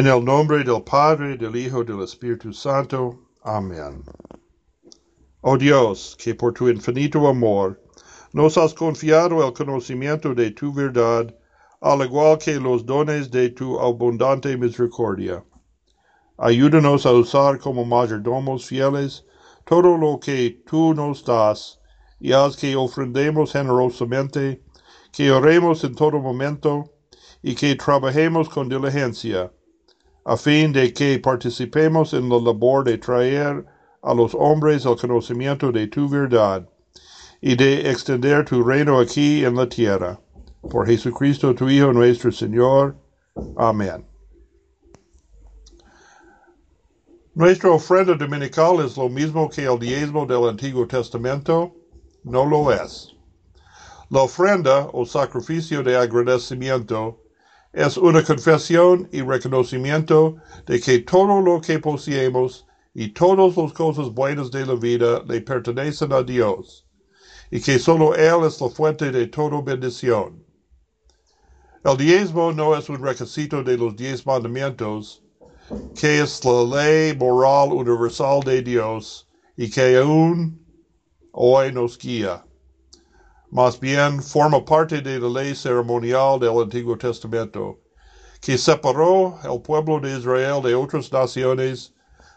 En el nombre del Padre, del Hijo, del Espíritu Santo. Amén. Oh Dios, que por tu infinito amor nos has confiado el conocimiento de tu verdad, al igual que los dones de tu abundante misericordia. Ayúdanos a usar como mayordomos fieles todo lo que tú nos das, y haz que ofrendemos generosamente, que oremos en todo momento, y que trabajemos con diligencia a fin de que participemos en la labor de traer a los hombres el conocimiento de tu verdad y de extender tu reino aquí en la tierra. Por Jesucristo, tu Hijo, nuestro Señor. Amén. Nuestra ofrenda dominical es lo mismo que el diezmo del Antiguo Testamento. No lo es. La ofrenda o sacrificio de agradecimiento es una confesión y reconocimiento de que todo lo que poseemos y todas las cosas buenas de la vida le pertenecen a Dios, y que solo Él es la fuente de toda bendición. El diezmo no es un requisito de los diez mandamientos, que es la ley moral universal de Dios y que aún hoy nos guía más bien forma parte de la ley ceremonial del Antiguo Testamento, que separó el pueblo de Israel de otras naciones,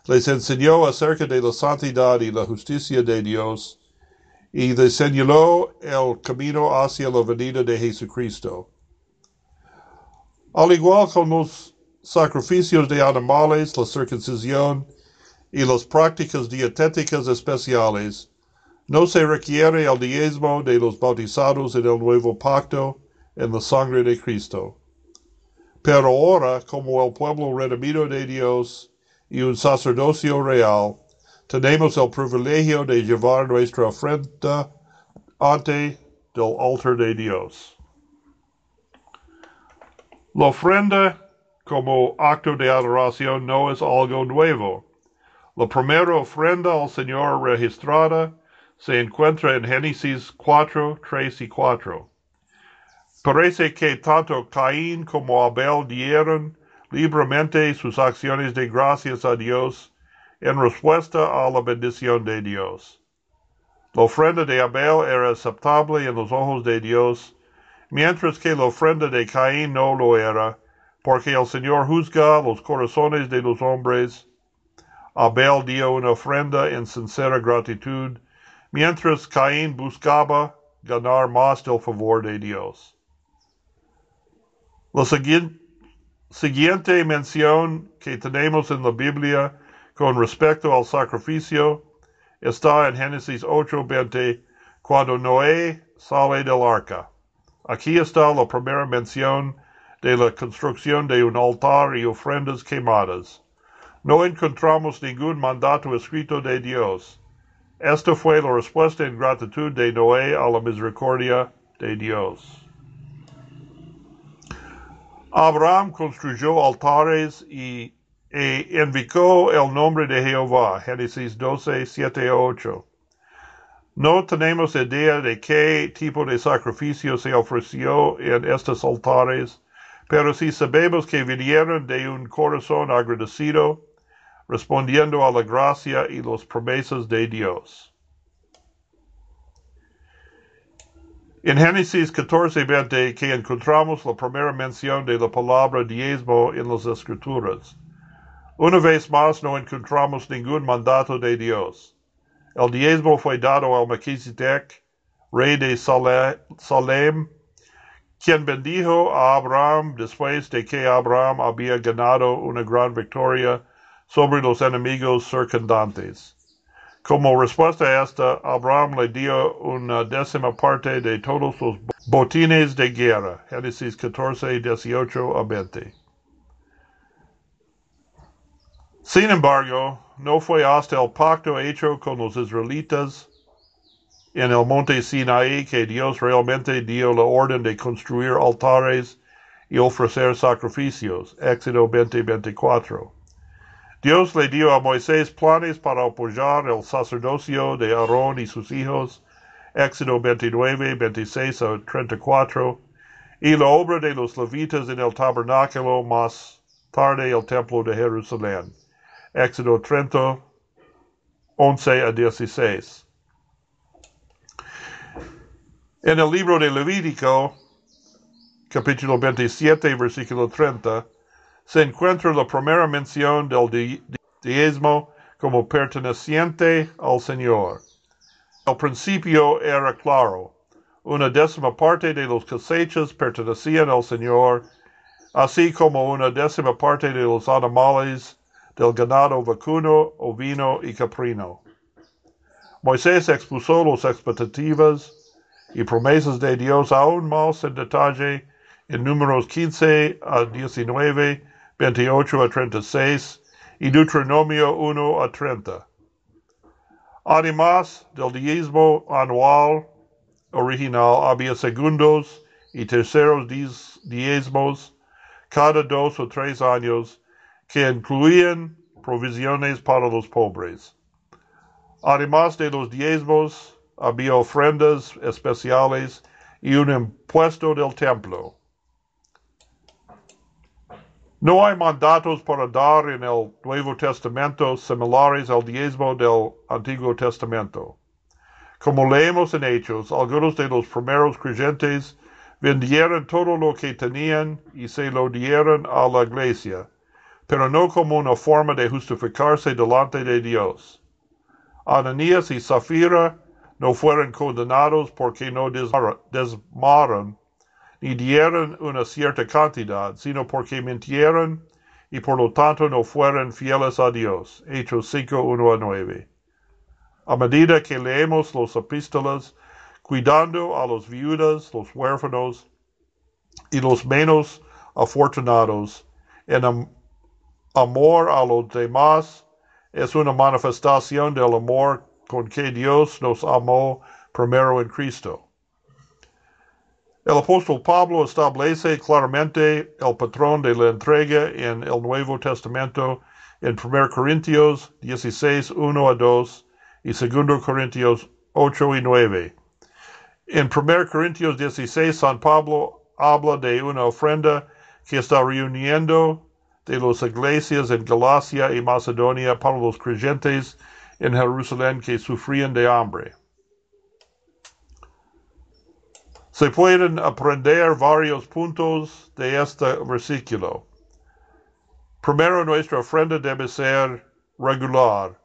les enseñó acerca de la santidad y la justicia de Dios, y les señaló el camino hacia la venida de Jesucristo. Al igual con los sacrificios de animales, la circuncisión y las prácticas dietéticas especiales, no se requiere el diezmo de los bautizados en el nuevo pacto en la sangre de Cristo. Pero ahora, como el pueblo redimido de Dios y un sacerdocio real, tenemos el privilegio de llevar nuestra ofrenda ante el altar de Dios. La ofrenda como acto de adoración no es algo nuevo. La primera ofrenda al Señor registrada se encuentra en Génesis 4, 3 y 4. Parece que tanto Caín como Abel dieron libremente sus acciones de gracias a Dios en respuesta a la bendición de Dios. La ofrenda de Abel era aceptable en los ojos de Dios, mientras que la ofrenda de Caín no lo era, porque el Señor juzga los corazones de los hombres. Abel dio una ofrenda en sincera gratitud mientras Caín buscaba ganar más del favor de Dios. La siguiente mención que tenemos en la Biblia con respecto al sacrificio está en Génesis 8:20, cuando Noé sale del arca. Aquí está la primera mención de la construcción de un altar y ofrendas quemadas. No encontramos ningún mandato escrito de Dios esta fue la respuesta en gratitud de Noé a la misericordia de Dios. Abraham construyó altares y e invocó el nombre de Jehová. Génesis 12, 7 a 8. No tenemos idea de qué tipo de sacrificio se ofreció en estos altares, pero sí sabemos que vinieron de un corazón agradecido respondiendo a la gracia y las promesas de Dios. En Génesis 14:20 que encontramos la primera mención de la palabra diezmo en las escrituras. Una vez más no encontramos ningún mandato de Dios. El diezmo fue dado al Melchizedek, rey de Salem, quien bendijo a Abraham después de que Abraham había ganado una gran victoria sobre los enemigos circundantes. Como respuesta a esta, Abraham le dio una décima parte de todos los botines de guerra. Génesis 14, 18 a 20. Sin embargo, no fue hasta el pacto hecho con los israelitas en el monte Sinaí que Dios realmente dio la orden de construir altares y ofrecer sacrificios. Éxodo 20, 24. Dios le dio a Moisés planes para apoyar el sacerdocio de Aarón y sus hijos, Éxodo 29, 26 a 34, y la obra de los levitas en el tabernáculo, más tarde el templo de Jerusalén. Éxodo 30, 11 a 16. En el libro de Levítico, capítulo 27, versículo 30, se encuentra la primera mención del diezmo como perteneciente al Señor. El principio era claro. Una décima parte de los cosechas pertenecían al Señor, así como una décima parte de los animales del ganado vacuno, ovino y caprino. Moisés expuso las expectativas y promesas de Dios aún más en detalle en números 15 a 19, 28 a 36 y Deuteronomio 1 a 30. Además del diezmo anual original, había segundos y terceros diezmos cada dos o tres años que incluían provisiones para los pobres. Además de los diezmos, había ofrendas especiales y un impuesto del templo. No hay mandatos para dar en el Nuevo Testamento similares al diezmo del Antiguo Testamento. Como leemos en Hechos, algunos de los primeros creyentes vendieron todo lo que tenían y se lo dieron a la iglesia, pero no como una forma de justificarse delante de Dios. Ananías y Zafira no fueron condenados porque no desmaron ni dieron una cierta cantidad, sino porque mintieron y por lo tanto no fueron fieles a Dios. Hechos 5, 1 a 9. A medida que leemos los epístolas, cuidando a los viudas, los huérfanos y los menos afortunados, en amor a los demás, es una manifestación del amor con que Dios nos amó primero en Cristo. El apóstol Pablo establece claramente el patrón de la entrega en el Nuevo Testamento en 1 Corintios 16, 1 a 2 y 2 Corintios 8 y 9. En 1 Corintios 16, San Pablo habla de una ofrenda que está reuniendo de las iglesias en Galacia y Macedonia para los creyentes en Jerusalén que sufrían de hambre. Se pueden aprender varios puntos de este versículo. Primero, nuestra ofrenda debe ser regular,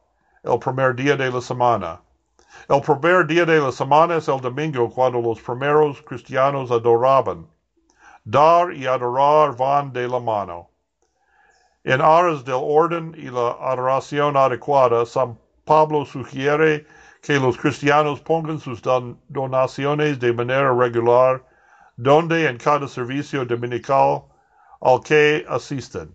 el primer día de la semana. El primer día de la semana es el domingo cuando los primeros cristianos adoraban. Dar y adorar van de la mano. En aras del orden y la adoración adecuada, San Pablo sugiere que los cristianos pongan sus donaciones de manera regular, donde en cada servicio dominical al que asisten.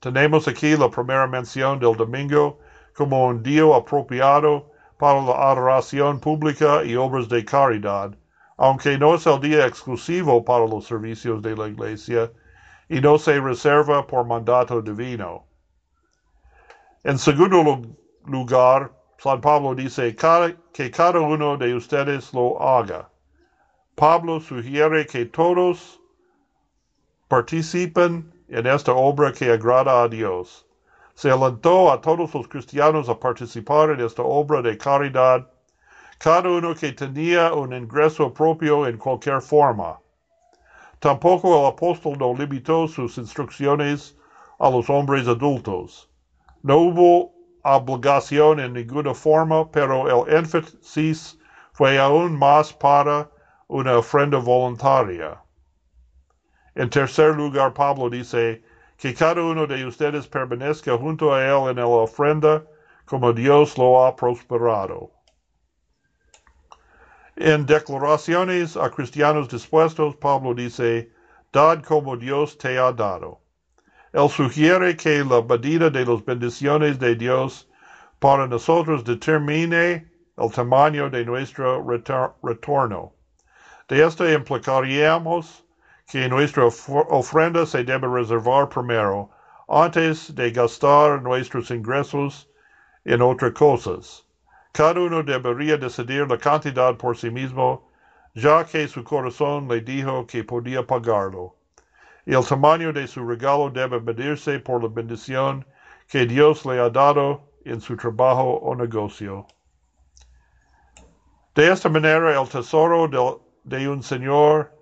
Tenemos aquí la primera mención del domingo como un día apropiado para la adoración pública y obras de caridad, aunque no es el día exclusivo para los servicios de la iglesia y no se reserva por mandato divino. En segundo lugar, San Pablo dice que cada uno de ustedes lo haga. Pablo sugiere que todos participen en esta obra que agrada a Dios. Se alentó a todos los cristianos a participar en esta obra de caridad, cada uno que tenía un ingreso propio en cualquier forma. Tampoco el apóstol no limitó sus instrucciones a los hombres adultos. No hubo obligación en ninguna forma, pero el énfasis fue aún más para una ofrenda voluntaria. En tercer lugar, Pablo dice que cada uno de ustedes permanezca junto a él en la ofrenda como Dios lo ha prosperado. En declaraciones a cristianos dispuestos, Pablo dice, dad como Dios te ha dado. Él sugiere que la medida de las bendiciones de Dios para nosotros determine el tamaño de nuestro retorno. De esto implicaríamos que nuestra ofrenda se debe reservar primero, antes de gastar nuestros ingresos en otras cosas. Cada uno debería decidir la cantidad por sí mismo, ya que su corazón le dijo que podía pagarlo. El tamaño de su regalo debe medirse por la bendición que Dios le ha dado en su trabajo o negocio. De esta manera el tesoro de un señor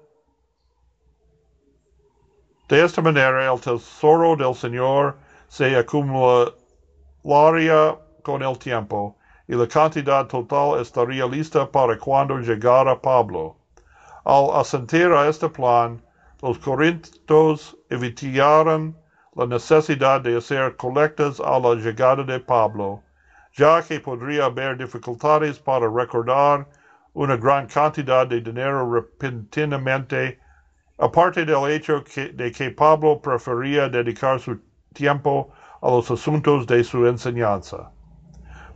de esta manera el tesoro del Señor se acumularía con el tiempo y la cantidad total estaría lista para cuando llegara Pablo. Al asentir a este plan, los corintios evitaron la necesidad de hacer colectas a la llegada de Pablo, ya que podría haber dificultades para recordar una gran cantidad de dinero repentinamente, aparte del hecho de que Pablo prefería dedicar su tiempo a los asuntos de su enseñanza.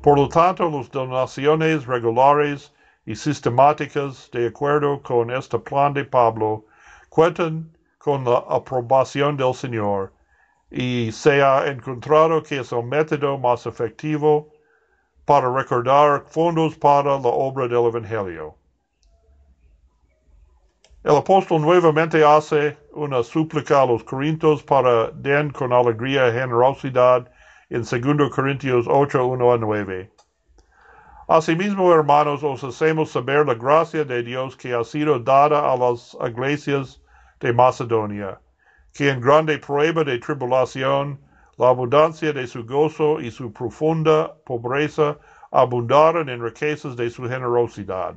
Por lo tanto, las donaciones regulares y sistemáticas, de acuerdo con este plan de Pablo, cuentan con la aprobación del Señor y se ha encontrado que es el método más efectivo para recordar fondos para la obra del Evangelio. El apóstol nuevamente hace una súplica a los corintios para den con alegría y generosidad en 2 Corintios 8, 1 a 9. Asimismo, hermanos, os hacemos saber la gracia de Dios que ha sido dada a las iglesias de Macedonia, que en grande prueba de tribulación, la abundancia de su gozo y su profunda pobreza abundaron en riquezas de su generosidad,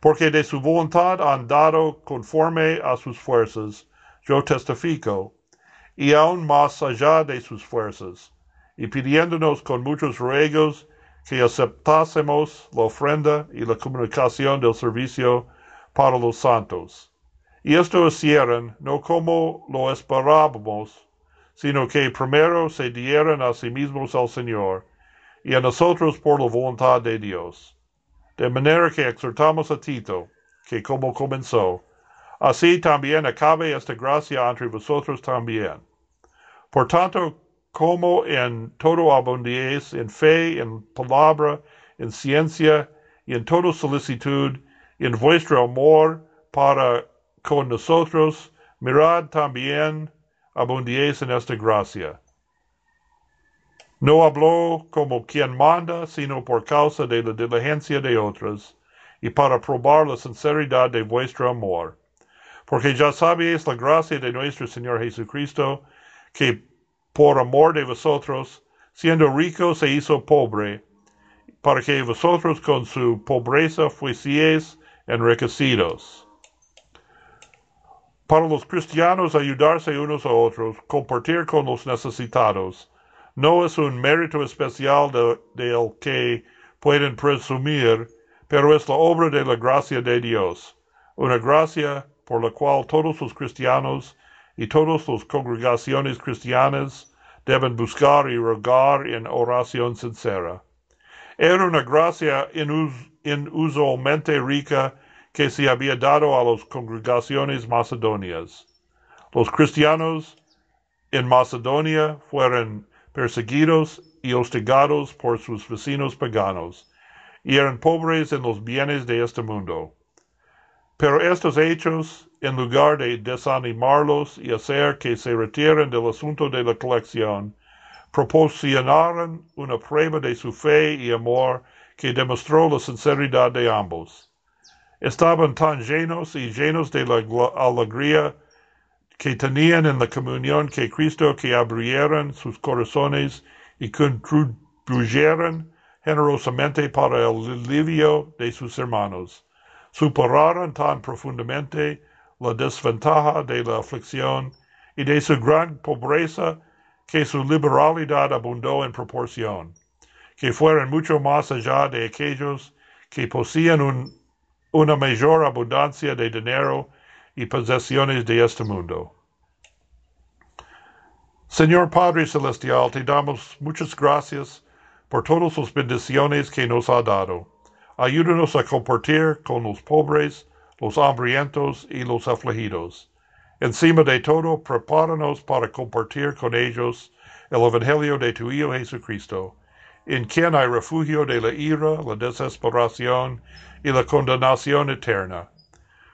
porque de su voluntad han dado conforme a sus fuerzas, yo testifico, y aún más allá de sus fuerzas y pidiéndonos con muchos ruegos que aceptásemos la ofrenda y la comunicación del servicio para los santos. Y esto hicieron no como lo esperábamos, sino que primero se dieron a sí mismos al Señor y a nosotros por la voluntad de Dios. De manera que exhortamos a Tito, que como comenzó, así también acabe esta gracia entre vosotros también. Por tanto, como en todo abundéis en fe, en palabra, en ciencia y en toda solicitud, en vuestro amor para con nosotros, mirad también abundéis en esta gracia. No habló como quien manda, sino por causa de la diligencia de otros, y para probar la sinceridad de vuestro amor. Porque ya sabéis la gracia de nuestro Señor Jesucristo, que por amor de vosotros, siendo rico se hizo pobre, para que vosotros con su pobreza fueseis enriquecidos. Para los cristianos ayudarse unos a otros, compartir con los necesitados, no es un mérito especial del de, que pueden presumir, pero es la obra de la gracia de Dios, una gracia por la cual todos los cristianos y todas las congregaciones cristianas deben buscar y rogar en oración sincera. Era una gracia inusualmente rica que se había dado a las congregaciones macedonias. Los cristianos en Macedonia fueron perseguidos y hostigados por sus vecinos paganos, y eran pobres en los bienes de este mundo. Pero estos hechos en lugar de desanimarlos y hacer que se retiren del asunto de la colección, proporcionaron una prueba de su fe y amor que demostró la sinceridad de ambos. Estaban tan llenos y llenos de la alegría que tenían en la comunión que Cristo que abrieron sus corazones y contribuyeron generosamente para el alivio de sus hermanos. Superaron tan profundamente la desventaja de la aflicción y de su gran pobreza que su liberalidad abundó en proporción, que fueron mucho más allá de aquellos que poseían una mayor abundancia de dinero y posesiones de este mundo. Señor Padre Celestial, te damos muchas gracias por todas las bendiciones que nos ha dado. Ayúdanos a compartir con los pobres los hambrientos y los afligidos. Encima de todo, prepáranos para compartir con ellos el Evangelio de tu Hijo Jesucristo, en quien hay refugio de la ira, la desesperación y la condenación eterna.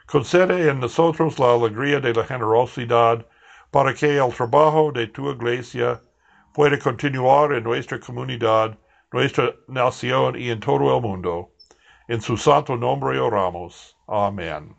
Concede en nosotros la alegría de la generosidad para que el trabajo de tu iglesia pueda continuar en nuestra comunidad, nuestra nación y en todo el mundo. En su santo nombre oramos. Amén.